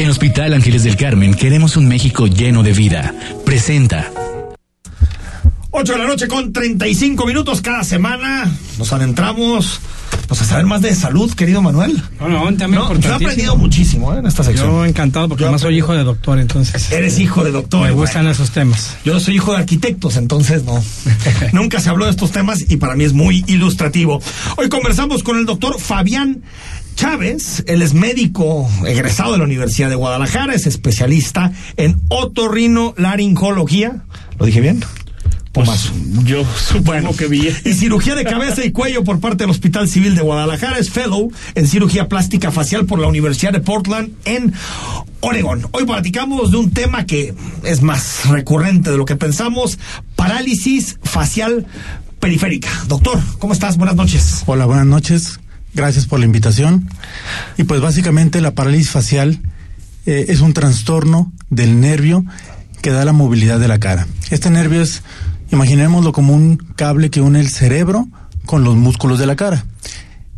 En Hospital Ángeles del Carmen queremos un México lleno de vida. Presenta. 8 de la noche con 35 minutos cada semana. Nos adentramos pues, a saber más de salud, querido Manuel. Bueno, un tema No, yo he aprendido muchísimo ¿eh? en esta sección. Yo encantado porque Yo además soy hijo de doctor, entonces. Eres hijo de doctor. Me bueno. gustan esos temas. Yo soy hijo de arquitectos, entonces no. Nunca se habló de estos temas y para mí es muy ilustrativo. Hoy conversamos con el doctor Fabián Chávez. Él es médico egresado de la Universidad de Guadalajara, es especialista en otorrinolaringología. ¿Lo dije bien? Pues. Yo supongo que vi. Y cirugía de cabeza y cuello por parte del Hospital Civil de Guadalajara. Es fellow en cirugía plástica facial por la Universidad de Portland en Oregón. Hoy platicamos de un tema que es más recurrente de lo que pensamos, parálisis facial periférica. Doctor, ¿cómo estás? Buenas noches. Hola, buenas noches. Gracias por la invitación. Y pues básicamente la parálisis facial eh, es un trastorno del nervio que da la movilidad de la cara. Este nervio es, imaginémoslo como un cable que une el cerebro con los músculos de la cara.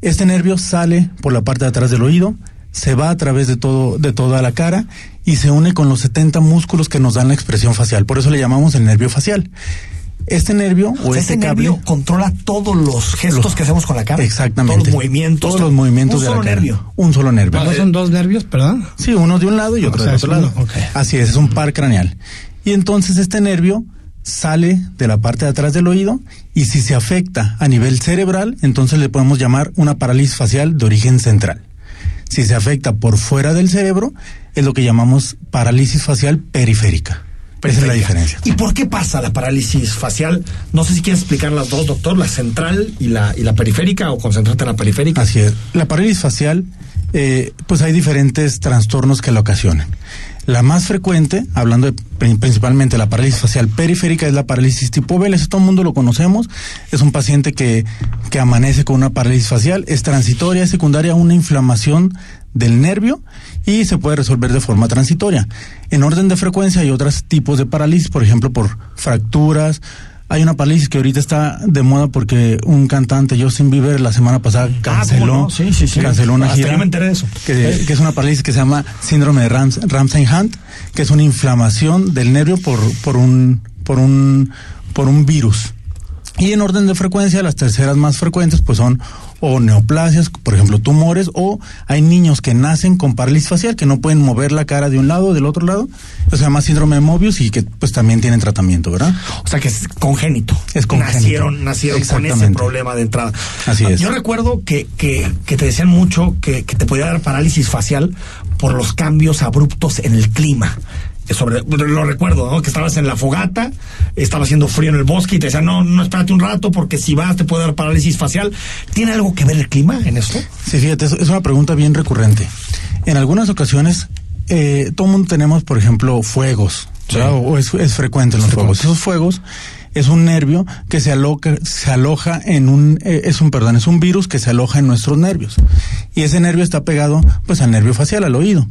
Este nervio sale por la parte de atrás del oído, se va a través de todo de toda la cara y se une con los 70 músculos que nos dan la expresión facial. Por eso le llamamos el nervio facial. Este nervio o, O sea, este cable nervio controla todos los gestos Los- que hacemos con la cara. Exactamente. Todos los movimientos. Todos los movimientos un de la solo cara. nervio. Un solo nervio. ¿No son dos nervios, perdón? Sí, uno de un lado y O otro sea, del otro lado. uno, ok. Así es, es un par craneal. Y entonces este nervio sale de la parte de atrás del oído y si se afecta a nivel cerebral, entonces le podemos llamar una parálisis facial de origen central. Si se afecta por fuera del cerebro, es lo que llamamos parálisis facial periférica. Esa es la diferencia. ¿Y por qué pasa la parálisis facial? No sé si quieres explicar las dos, doctor, la central y la, y la periférica, o concentrarte en la periférica. Así es. La parálisis facial, eh, pues hay diferentes trastornos que la ocasionan. La más frecuente, hablando de, pri- principalmente de la parálisis facial periférica, es la parálisis tipo Vélez. Todo el mundo lo conocemos. Es un paciente que, que amanece con una parálisis facial. Es transitoria, es secundaria a una inflamación del nervio y se puede resolver de forma transitoria. En orden de frecuencia hay otros tipos de parálisis, por ejemplo, por fracturas, hay una parálisis que ahorita está de moda porque un cantante, Justin Bieber, la semana pasada canceló, Ah, ¿cómo no? Sí, sí, sí. canceló una Hasta gira. yo me enteré de eso. Que, que es una parálisis que se llama síndrome de Rams, Ramsay-Hunt, que es una inflamación del nervio por, por un, por un, por un virus. Y en orden de frecuencia, las terceras más frecuentes pues son o neoplasias, por ejemplo, tumores, o hay niños que nacen con parálisis facial, que no pueden mover la cara de un lado o del otro lado. Eso se llama síndrome de Mobius y que pues también tienen tratamiento, ¿verdad? O sea que es congénito. Es congénito. Nacieron, nacieron con ese problema de entrada. Así es. Yo recuerdo que, que, que te decían mucho que, que te podía dar parálisis facial por los cambios abruptos en el clima. Sobre, lo recuerdo, ¿no? Que estabas en la fogata, estaba haciendo frío en el bosque y te decían, no, no, espérate un rato porque si vas te puede dar parálisis facial. ¿Tiene algo que ver el clima en esto? Sí, fíjate, es, una pregunta bien recurrente. En algunas ocasiones, eh, todo mundo tenemos, por ejemplo, fuegos, ¿verdad? o es, es frecuente en los fuegos. Esos fuegos es un nervio que se aloca, se aloja en un, eh, es un, perdón, es un virus que se aloja en nuestros nervios. Y ese nervio está pegado, pues, al nervio facial, al oído.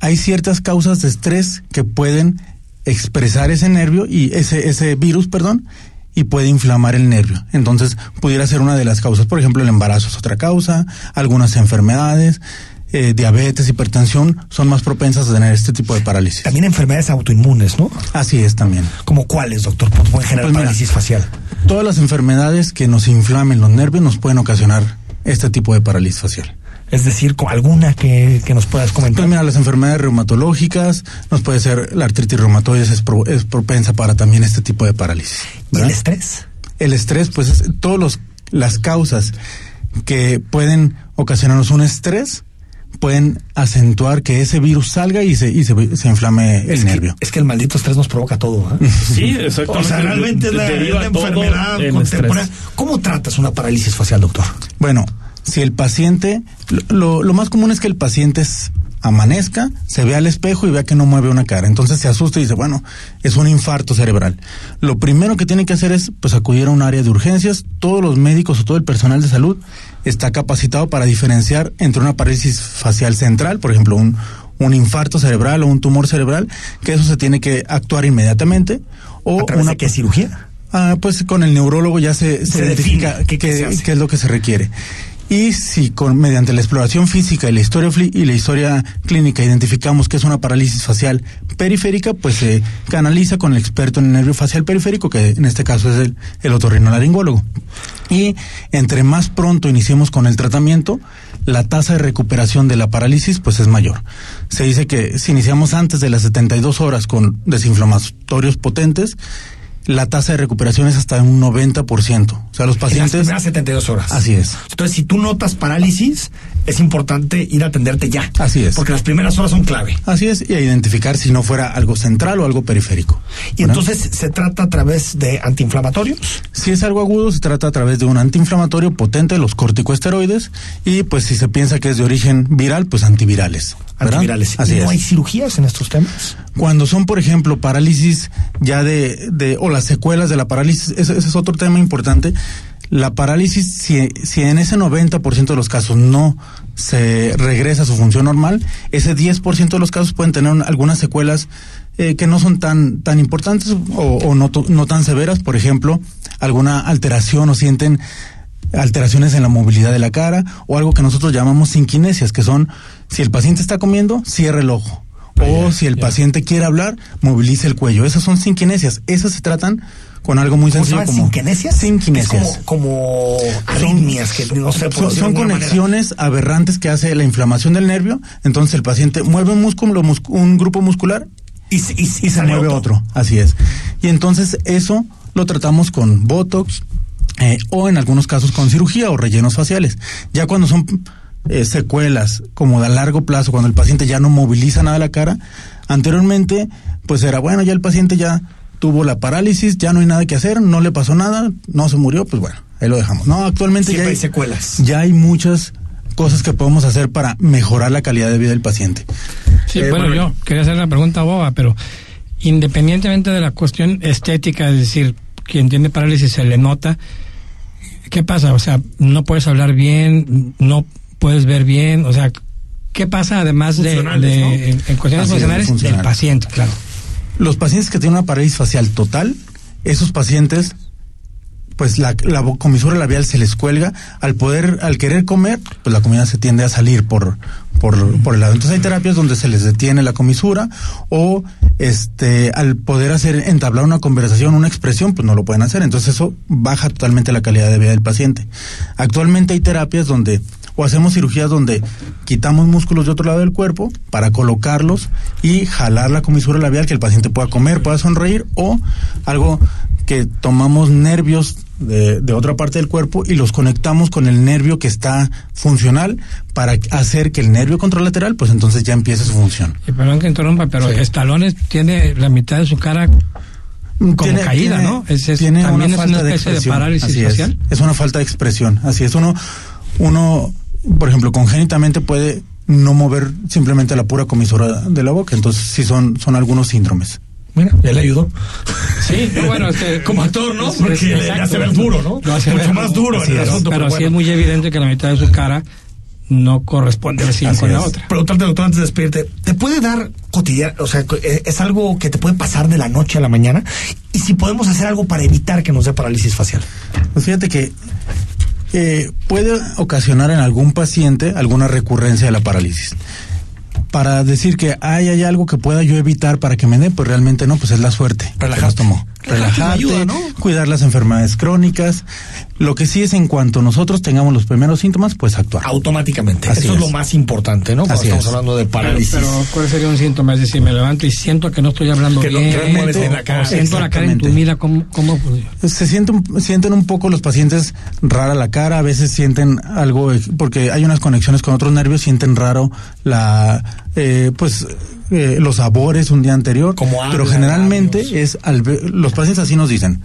Hay ciertas causas de estrés que pueden expresar ese nervio y ese, ese virus, perdón, y puede inflamar el nervio. Entonces, pudiera ser una de las causas. Por ejemplo, el embarazo es otra causa, algunas enfermedades, eh, diabetes, hipertensión, son más propensas a tener este tipo de parálisis. También enfermedades autoinmunes, ¿no? Así es también. ¿Como cuáles, doctor? Pues pueden generar Pues mira, parálisis facial. Todas las enfermedades que nos inflamen los nervios nos pueden ocasionar este tipo de parálisis facial. Es decir, con alguna que, que nos puedas comentar. Pues mira, las enfermedades reumatológicas, nos puede ser la artritis reumatoide es, pro- es propensa para también este tipo de parálisis. ¿Y el estrés? El estrés, pues, es los las causas que pueden ocasionarnos un estrés pueden acentuar que ese virus salga y se y se, se inflame el es nervio. Que, es que el maldito estrés nos provoca todo. ¿eh? Sí, exactamente. O sea, realmente es la, enfermedad en contemporánea. ¿Cómo tratas una parálisis facial, doctor? Bueno, si el paciente, lo, lo, más común es que el paciente es- amanezca, se ve al espejo y vea que no mueve una cara. Entonces se asusta y dice, bueno, es un infarto cerebral. Lo primero que tiene que hacer es pues acudir a un área de urgencias. Todos los médicos o todo el personal de salud está capacitado para diferenciar entre una parálisis facial central, por ejemplo, un, un infarto cerebral o un tumor cerebral, que eso se tiene que actuar inmediatamente. O ¿A través una de qué cirugía? Ah, pues con el neurólogo ya se, se, Se identifica qué es lo que se requiere. Y si con, mediante la exploración física y la historia y la historia clínica identificamos que es una parálisis facial periférica, pues se canaliza con el experto en el nervio facial periférico, que en este caso es el, el otorrinolaringólogo. Y entre más pronto iniciemos con el tratamiento, la tasa de recuperación de la parálisis pues es mayor. Se dice que si iniciamos antes de las 72 horas con desinflamatorios potentes, la tasa de recuperación es hasta un 90%. O sea, los En las pacientes... primeras 72 horas. Así es. Entonces, si tú notas parálisis, es importante ir a atenderte ya. Así es. Porque las primeras horas son clave. Así es, y a identificar si no fuera algo central o algo periférico. Y ¿verdad? entonces se trata a través de antiinflamatorios. Si es algo agudo, se trata a través de un antiinflamatorio potente, los corticosteroides, y pues si se piensa que es de origen viral, pues antivirales. ¿verdad? Antivirales. Así ¿Y no es. hay cirugías en estos temas? Cuando son, por ejemplo, parálisis ya de, de o las secuelas de la parálisis, ese, ese es otro tema importante. La parálisis, si, si en ese 90% de los casos no se regresa a su función normal, ese 10% de los casos pueden tener un- algunas secuelas eh, que no son tan, tan importantes o, o no, to- no tan severas. Por ejemplo, alguna alteración o sienten alteraciones en la movilidad de la cara o algo que nosotros llamamos sinquinesias, que son si el paciente está comiendo, cierra el ojo. O si el paciente quiere hablar, moviliza el cuello. Esas son sinquinesias. Esas se tratan con algo muy ¿Cómo se sencillo como ¿Sinquinesias? Sinquinesias. Es como, como arritmias, que no sé por Son, manera. conexiones aberrantes que hace la inflamación del nervio. Entonces el paciente mueve un músculo, un grupo muscular Y, se- y, y y se mueve otro. Así es. Y entonces eso lo tratamos con Botox eh, o en algunos casos con cirugía o rellenos faciales. Ya cuando son eh, secuelas como de a largo plazo, cuando el paciente ya no moviliza nada la cara, anteriormente pues era bueno, ya el paciente ya tuvo la parálisis, ya no hay nada que hacer, no le pasó nada, no se murió, pues bueno, ahí lo dejamos. No, actualmente Siempre ya hay secuelas. ya hay muchas cosas que podemos hacer para mejorar la calidad de vida del paciente. Sí, Eh, bueno, bueno, yo quería hacer la pregunta boba, pero independientemente de la cuestión estética, es decir, quien tiene parálisis se le nota, ¿qué pasa? O sea, no puedes hablar bien, no puedes ver bien, o sea, ¿qué pasa además de, Funcionales, de- ¿no? en, en cuestiones Así es, funcionales del paciente, claro? Los pacientes que tienen una parálisis facial total, esos pacientes, pues la, la comisura labial se les cuelga. Al poder, al querer comer, pues la comida se tiende a salir por, por, por el lado. Entonces hay terapias donde se les detiene la comisura o este, al poder hacer, entablar una conversación, una expresión, pues no lo pueden hacer. Entonces eso baja totalmente la calidad de vida del paciente. Actualmente hay terapias donde o hacemos cirugías donde quitamos músculos de otro lado del cuerpo para colocarlos y jalar la comisura labial que el paciente pueda comer, pueda sonreír o algo que tomamos nervios de, de otra parte del cuerpo y los conectamos con el nervio que está funcional para hacer que el nervio contralateral pues entonces ya empiece su función. Y perdón que interrumpa, pero Estalones tiene la mitad de su cara como Tiene- caída, tiene- ¿no? Es, es- tiene también una es una falta de especie de, expresión, parálisis es. facial. Es una falta de expresión, así es. Uno, uno, por ejemplo, congénitamente puede no mover simplemente la pura comisura de la boca, entonces sí son, son algunos síndromes. Mira, ya le ayudó. Sí, no, bueno, es que- Como actor, ¿no? Porque es- exacto. hace ver duro, ¿no? Lo hace Mucho ver- más duro el es. asunto, Pero, pero sí es bueno. muy evidente que la mitad de su cara no corresponde así Así con la otra. Preguntarte, doctor, antes de despedirte, ¿te puede dar cotidiano, o sea, es algo que te puede pasar de la noche a la mañana? Y si podemos hacer algo para evitar que nos dé parálisis facial. Pues fíjate que eh, puede ocasionar en algún paciente alguna recurrencia de la parálisis. Para decir que hay, hay algo que pueda yo evitar para que me dé, pues realmente no, pues es la suerte. Relajarte. tomó. Relajarte Relajarte, ayuda, ¿no? cuidar las enfermedades crónicas. Lo que sí es en cuanto nosotros tengamos los primeros síntomas, pues actuar. Automáticamente. Así Eso es. es. lo más importante, ¿no? Cuando Así estamos es. hablando de parálisis. Pero, ¿cuál sería un síntoma? Es decir, me levanto y siento que no estoy hablando Que bien. que no bien la cara. siento la cara entumida. ¿Cómo? cómo pues, Se sienten, sienten un poco los pacientes rara la cara, a veces sienten algo, porque hay unas conexiones con otros nervios, sienten raro la, eh, pues, eh, los sabores un día anterior. Como pero generalmente labios. es, al ver- los pacientes así nos dicen,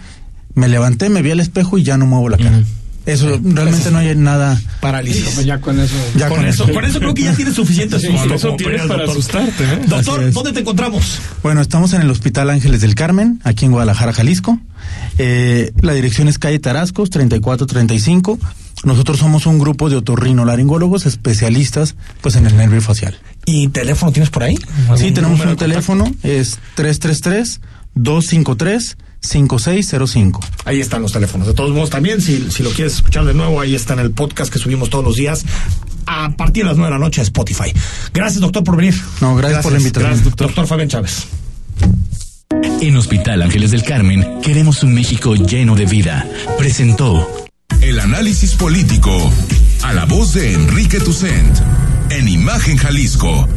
me levanté, me vi al espejo y ya no muevo la cara. Eso realmente no hay nada. parálisis. ya con eso. Ya con, con eso, eso. con eso creo que ya tienes suficiente Sí, susto eso tienes para doctor. asustarte, ¿eh? Doctor, es. ¿dónde te encontramos? Bueno, estamos en el Hospital Ángeles del Carmen, aquí en Guadalajara, Jalisco. Eh, la dirección es calle Tarascos, 3435. Nosotros somos un grupo de otorrinolaringólogos especialistas pues en el nervio facial. ¿Y teléfono tienes por ahí? Sí, ¿Algún tenemos un teléfono, es 333-253. 5605. Ahí están los teléfonos. De todos modos, también, si, si lo quieres escuchar de nuevo, ahí está en el podcast que subimos todos los días a partir de las 9 de la noche a Spotify. Gracias, doctor, por venir. No, gracias, por la invitación. Gracias, doctor. doctor Fabián Chávez. En Hospital Ángeles del Carmen queremos un México lleno de vida. Presentó el análisis político a la voz de Enrique Tucent en Imagen Jalisco